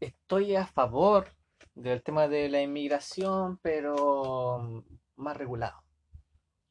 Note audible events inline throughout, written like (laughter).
Estoy a favor del tema de la inmigración, pero más regulado.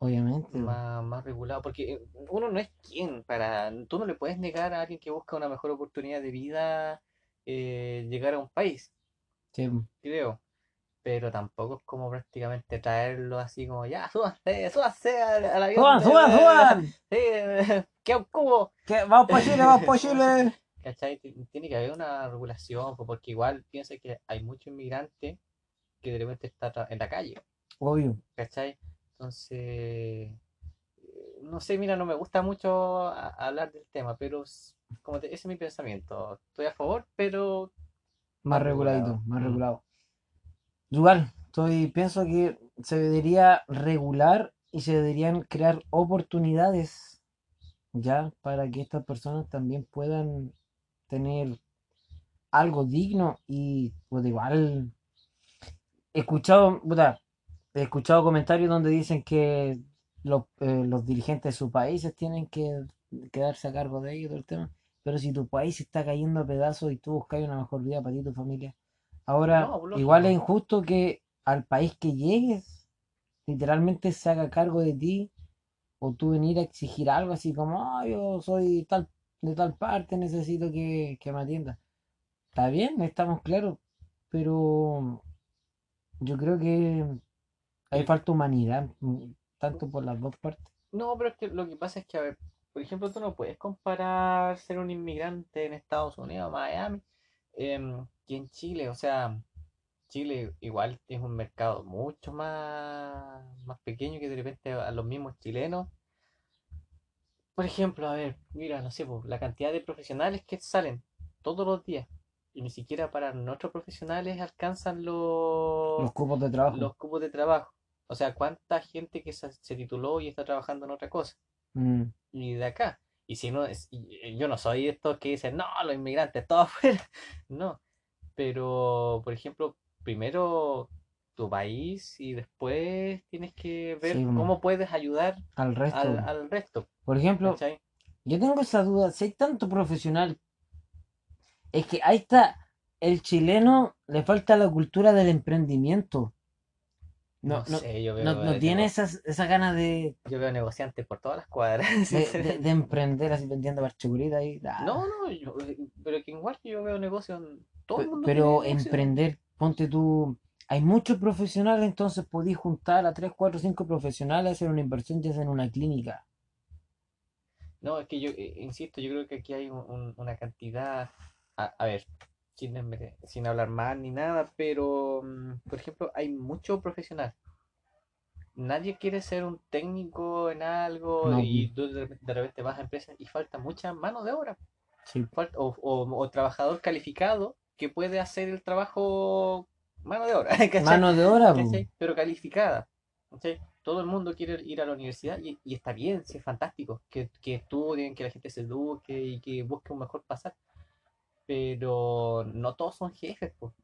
Obviamente. Más, más regulado, porque eh, uno no es quien para... Tú no le puedes negar a alguien que busca una mejor oportunidad de vida eh, llegar a un país, Sí, creo. Pero tampoco es como prácticamente traerlo así como, ya, súbanse, súbanse al, al avión. ¡Suban, suban, suban! (laughs) Sí, (laughs) que un cubo. ¿Qué? ¡Vamos para Chile, vamos para Chile! (laughs) ¿Cachai? Ti- Tiene que haber una regulación, po, porque igual piensa que hay muchos inmigrantes que de repente están en la calle, Obvio. ¿cachai? Entonces, no sé, mira, no me gusta mucho a- hablar del tema, pero como te- ese es mi pensamiento. Estoy a favor, pero Más regulado. más regulado. Igual, estoy, pienso que se debería regular y se deberían crear oportunidades ya para que estas personas también puedan tener algo digno y pues igual he escuchado, escuchado comentarios donde dicen que los, eh, los dirigentes de sus países tienen que quedarse a cargo de ello y todo el tema. Pero si tu país está cayendo a pedazos y tú buscas una mejor vida para ti y tu familia, ahora No, igual es injusto que al país que llegues literalmente se haga cargo de ti o tú venir a exigir algo así como, ah, yo soy tal, de tal parte, necesito que, que me atiendas. Está bien, estamos claros, pero yo creo que hay falta humanidad, mm, tanto por las dos partes. no, pero es que lo que pasa es que, a ver, por ejemplo, tú no puedes comparar ser un inmigrante en Estados Unidos, Miami, em, que en Chile, o sea, Chile igual es un mercado mucho más, más pequeño que de repente a los mismos chilenos. Por ejemplo, a ver, mira, no sé, pues, la cantidad de profesionales que salen todos los días y ni siquiera para nuestros profesionales alcanzan los, Los cupos de trabajo. los cupos de trabajo. O sea, cuánta gente que se, se tituló y está trabajando en otra cosa. Mm, Y de acá. Y si no, es, yo no soy de estos que dicen, no, los inmigrantes, todos (laughs) afuera. No. Pero, por ejemplo, primero tu país y después tienes que ver Sí, cómo puedes ayudar al resto. al, al resto. Por ejemplo, ¿cachai? yo tengo esa duda, si hay tanto profesional, es que ahí está, el chileno le falta la cultura del emprendimiento. No, No no, sé, yo veo, no, no eh, tiene esas, esa ganas de, yo veo negociantes por todas las cuadras. (laughs) de, de- sinceramente. de emprender así vendiendo barchegurita y ah. No, no, yo- pero que igual yo veo negocios en todo el mundo Pero emprender, ponte tú, hay muchos profesionales, entonces podís juntar a 3, 4, 5 profesionales, hacer una inversión ya sea en una clínica. No, es que yo eh, insisto, yo creo que aquí hay un- un- una cantidad, a, a ver, sin, desmere- sin hablar mal ni nada, pero mm, por ejemplo, hay mucho profesional. Nadie quiere ser un técnico en algo No, y tú de, de repente vas a empresas y falta mucha mano de obra, Sí. falta, o, o- o trabajador calificado que puede hacer el trabajo mano de obra, (laughs) ¿cachai? Mano de obra. ¿cachai? Pero calificada. ¿cachai? Todo el mundo quiere ir a la universidad y, y está bien, sí, es fantástico, que, que estudien, que la gente se eduque y que busque un mejor pasar. Pero no todos son jefes, pues.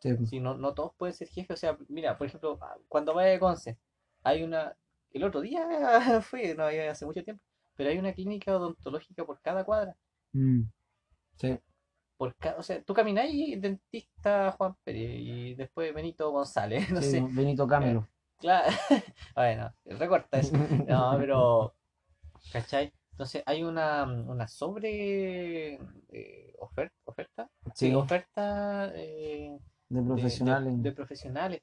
Sí. Si no, no todos pueden ser jefes. O sea, mira, por ejemplo, ah, cuando vaya a Conce, hay una. El otro día (laughs) fui, no había hace mucho tiempo, pero hay una clínica odontológica por cada cuadra. Mm, sí. Por cada, o sea, tú caminas y dentista Juan Pérez y después Benito González, (laughs) no Sí, sé. Benito Camelo. Claro, (laughs) bueno, recorta eso. No, pero, ¿cachai? Entonces hay una, una sobre eh, oferta, oferta, Sí, oferta eh, de profesionales. de- de profesionales.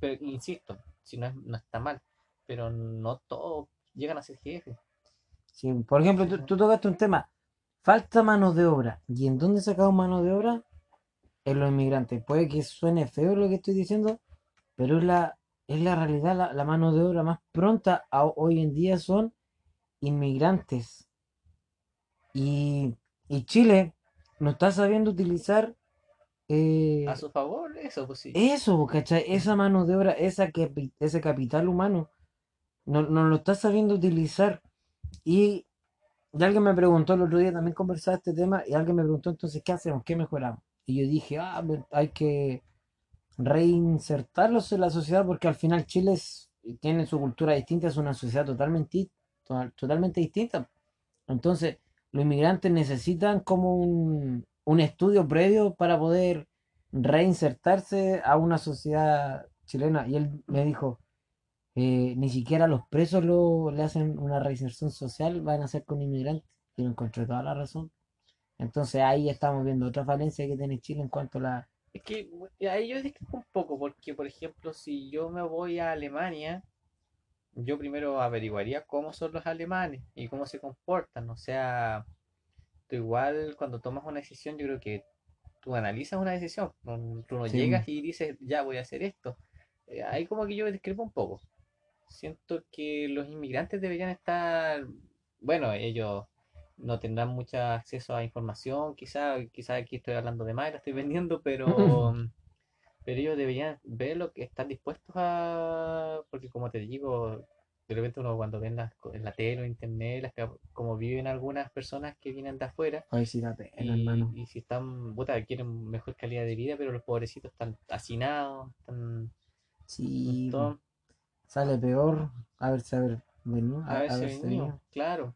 Pero insisto, si no, es- no está mal, pero no todos llegan a ser jefes. Sí, por ejemplo, tú, tú tocaste un tema. Falta mano de obra. ¿Y en dónde sacamos mano de obra? En los inmigrantes. Puede que suene feo lo que estoy diciendo, pero es la, es la realidad. La, la mano de obra más pronta a- hoy en día son inmigrantes. Y, y Chile no está sabiendo utilizar eh, A su favor, eso, pues sí. eso, ¿cachai? Esa mano de obra, esa capi- ese capital humano, no, no lo está sabiendo utilizar. Y, y alguien me preguntó el otro día, también conversaba este tema, y alguien me preguntó entonces, ¿qué hacemos? ¿Qué mejoramos? Y yo dije, ah, hay que reinsertarlos en la sociedad porque al final Chile es- tiene su cultura distinta, es una sociedad totalmente, to- totalmente distintas. Entonces, los inmigrantes necesitan como un, un estudio previo para poder reinsertarse a una sociedad chilena. Y él me dijo, eh, ni siquiera los presos lo, le hacen una reinserción social, van a ser con inmigrantes. Y lo encontré toda la razón. Entonces ahí estamos viendo otra falencia que tiene Chile en cuanto a la... Es que ahí yo discrepo un poco, porque por ejemplo, si yo me voy a Alemania, yo primero averiguaría cómo son los alemanes y cómo se comportan. O sea, tú igual cuando tomas una decisión, yo creo que tú analizas una decisión. no- Tú no Sí, llegas y dices, ya voy a hacer esto. Eh, ahí como que yo discrepo un poco. Siento que los inmigrantes deberían estar, bueno, ellos no tendrán mucho acceso a información, quizá, quizá aquí estoy hablando de más, la estoy vendiendo, pero, (laughs) pero ellos deberían ver lo que están dispuestos a, porque como te digo, de repente uno cuando ve en la, en la tele o internet, las, ca- como viven algunas personas que vienen de afuera, Ay, sí, da pena, y, hermano. y si están, puta, quieren mejor calidad de vida, pero los pobrecitos están hacinados, están Sí, todo, sale peor haberse haber venido, a a- veces haberse venido, venido. claro.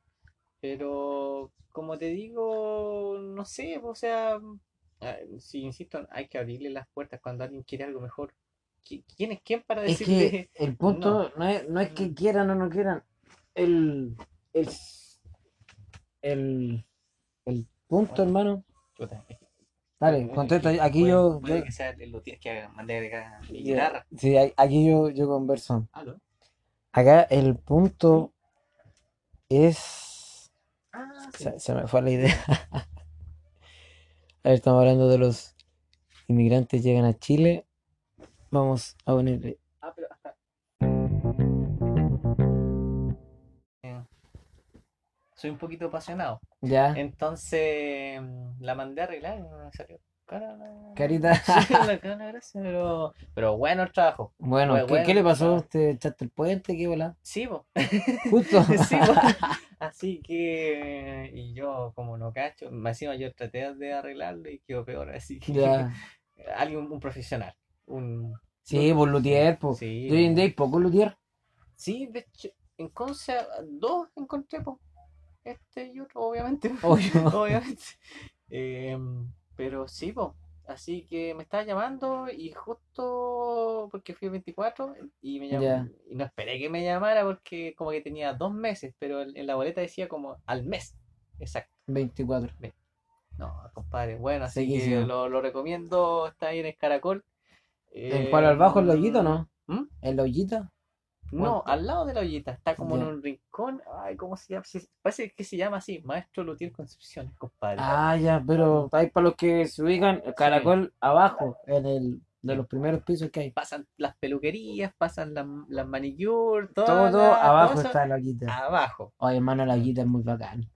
Pero como te digo, no sé, o sea, si insisto, hay que abrirle las puertas cuando alguien quiere algo mejor. ¿Qui- ¿Quién es quién para Es que decirle el (laughs) punto no es, no es que Mm. quieran o no quieran. El, el, el, el punto, Bueno. hermano. Chuta, Dale, contesta. Aquí puede- yo, puede yo- que sea lo tienes que mandar guitarra. sí, aquí yo, yo converso. ¿Aló? Acá el punto es. Ah, sí. Se, se me fue la idea. (laughs) A ver, estamos hablando de los inmigrantes llegan a Chile. Vamos a ponerle. Ah, pero Soy un poquito apasionado. Ya, Entonces mm, la mandé a arreglar y me salió cara carita. (laughs) Sí, la (laughs) cara la gracia, pero, pero bueno el trabajo. Bueno, ¿qué, bueno qué le pasó? ¿Te echaste el puente? ¿Qué bola? Sí, po. (laughs) Justo. Sí, po. Así que, y yo como no cacho, encima yo traté de arreglarlo y quedó peor, así que Ya. alguien, un profesional, un... Sí, por Luthier, pues. Sí, Yo en día poco Luthier. sí, de hecho, en Conce dos encontré, po. Este y otro, obviamente. Obvio. Obviamente. Em, pero sí, po. Así que me estaba llamando y justo porque fui el 24 y me llamó, y no esperé que me llamara porque como que tenía dos meses, pero en, la boleta decía como al mes. Exacto. 24. No, compadre, bueno, así que lo, lo recomiendo, está ahí en el Caracol. ¿En cuál al bajo, en la ollita o no? ¿Mm? ¿En la ollita? No, ¿Cuánto? al lado de la ollita, está como Ya. en un rincón. Ay, ¿cómo se llama? Parece que se llama así, Maestro Lutier Concepción, compadre. Ah, ya, pero ahí para los que se ubican, el caracol abajo, en el de los primeros pisos que hay. Pasan las peluquerías, pasan las, las manicure, todo, Todo, todo la- abajo todo está la ollita. Abajo. Oye, hermano, la ollita es muy bacán.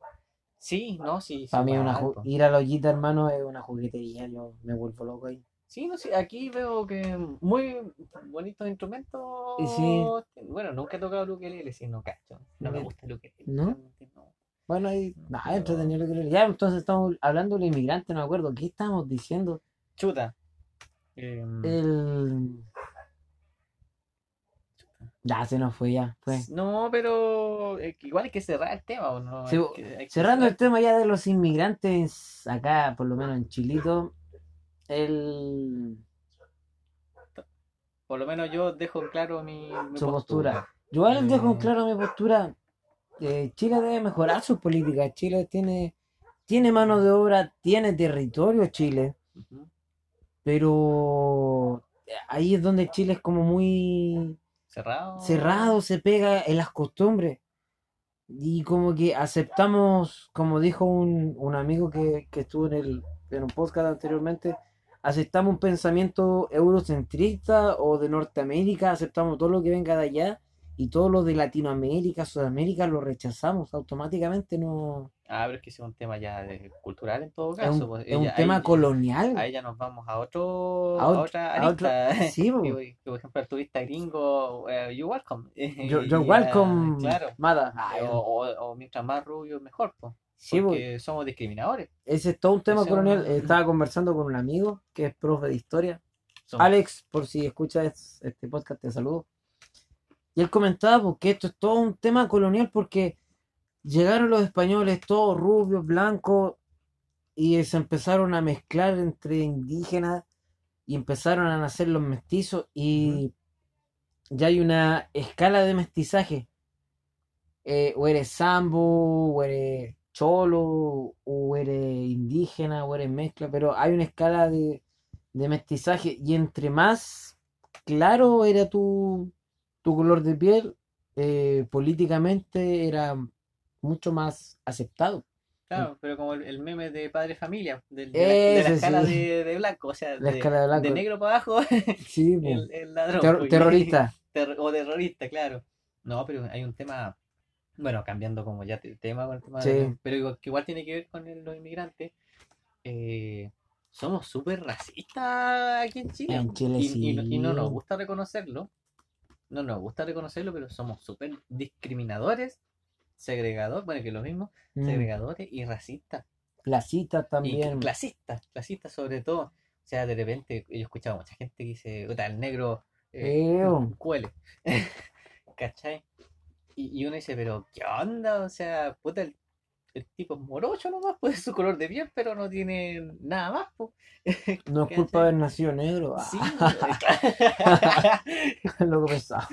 Sí, no, sí. Para mí una ir a la ollita, hermano, es una juguetería. Yo me vuelvo loco ahí. Sí, no, sí, aquí veo que muy bonitos instrumentos. Sí. Bueno, nunca he tocado el ukelele, sí, no cacho. No me ¿No? gusta el ukelele. ¿No? no. Bueno, ahí, No. nada, entretenido lo que le- Ya, entonces estamos hablando de los inmigrantes, no me acuerdo. ¿Qué estábamos diciendo? Chuta. Em, El. Ya, se nos fue, ya. Fue. No, pero eh, igual hay que cerrar el tema, ¿o no? Sí, Hay bo- que- hay que Cerrando el tema ya de los inmigrantes, acá, por lo menos en Chilito, el. Por lo menos yo dejo claro mi, mi su postura. Yo igual les dejo en Eh. claro mi postura. Eh, Chile debe mejorar sus políticas. Chile tiene, tiene mano de obra, tiene territorio Chile, pero ahí es donde Chile es como muy Cerrado. cerrado, se pega en las costumbres. Y como que aceptamos, como dijo un, un amigo que, que estuvo en, el, en un podcast anteriormente, aceptamos un pensamiento eurocentrista o de Norteamérica, aceptamos todo lo que venga de allá y todo lo de Latinoamérica, Sudamérica lo rechazamos automáticamente, no Ah, pero es que es un tema ya de- cultural en todo es caso. un, pues, es un ella- tema ahí- colonial. Ahí ya nos vamos a otro, A a ot- otra a otro- arista. (laughs) sí, por- ejemplo, el turista gringo, eh, you welcome. Yo, yo welcome, ah, (laughs) claro. Mada. O, o- o mientras más rubio, mejor, pues. Sí, po. Porque somos discriminadores. Ese es todo un tema Ese es colonial. un- Estaba conversando con un amigo que es profe de historia. Somos- Alex, por si escuchas este podcast, te saludo. Y él comentaba porque esto es todo un tema colonial porque llegaron los españoles todos rubios, blancos, y se empezaron a mezclar entre indígenas y empezaron a nacer los mestizos y ya hay una escala de mestizaje. Eh, o eres sambo, o eres cholo, o eres indígena, o eres mezcla, pero hay una escala de, de mestizaje y entre más claro era tu, tu color de piel, eh, políticamente era mucho más aceptado. Claro, pero como el, el meme de padre familia, de, la, de la Ese escala sí. de, de blanco, o sea, La de, escala de blanco. de negro para abajo, (laughs) Sí, el, el ladrón. Ter- terrorista. (laughs) ter- o terrorista, claro. No, pero hay un tema, bueno, cambiando como ya el tema con el tema, Sí. de- pero igual- que igual tiene que ver con el- los inmigrantes. eh, somos súper racistas aquí en Chile. En Chile y, y no- y no nos gusta reconocerlo. No nos gusta reconocerlo, pero somos súper discriminadores, segregadores, bueno, que es lo mismo, Mm. segregadores y racistas. Placitas Y también. clasistas, clasistas sobre todo. O sea, de repente yo he escuchado a mucha gente que dice, "Puta, el negro eh, cuele. (laughs) ¿Cachai? Y, y uno dice, pero ¿qué onda? O sea, puta, el, el tipo es morocho nomás, (laughs) pues es su color de piel, pero no tiene nada más, pues. (laughs) No es culpa de haber nacido negro. Ah, Sí, claro. loco pesado.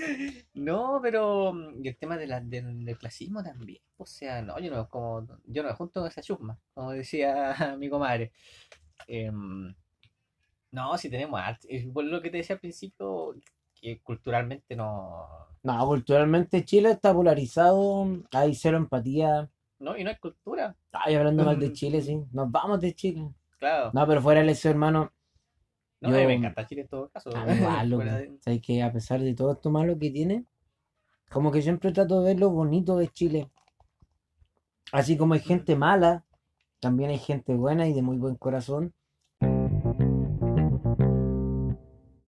No, pero mm, y el tema de la- del, del clasismo también. O sea, no, yo no como yo no me junto con esa chusma, como decía (laughs) mi comadre. Em, no, si tenemos arte, por lo que te decía al principio, que culturalmente no, No, culturalmente Chile está polarizado. Hay cero empatía. no, y no hay cultura, Ay, hablando mal de Mm. Chile, sí. Nos vamos de Chile. claro. No, pero fuera de eso, hermano. No, yo- me encanta Chile en todo caso. (laughs) Fuera de- Sabes que a pesar de todo esto malo que tiene, como que siempre trato de ver lo bonito de Chile. Así como hay gente mala, también hay gente buena y de muy buen corazón.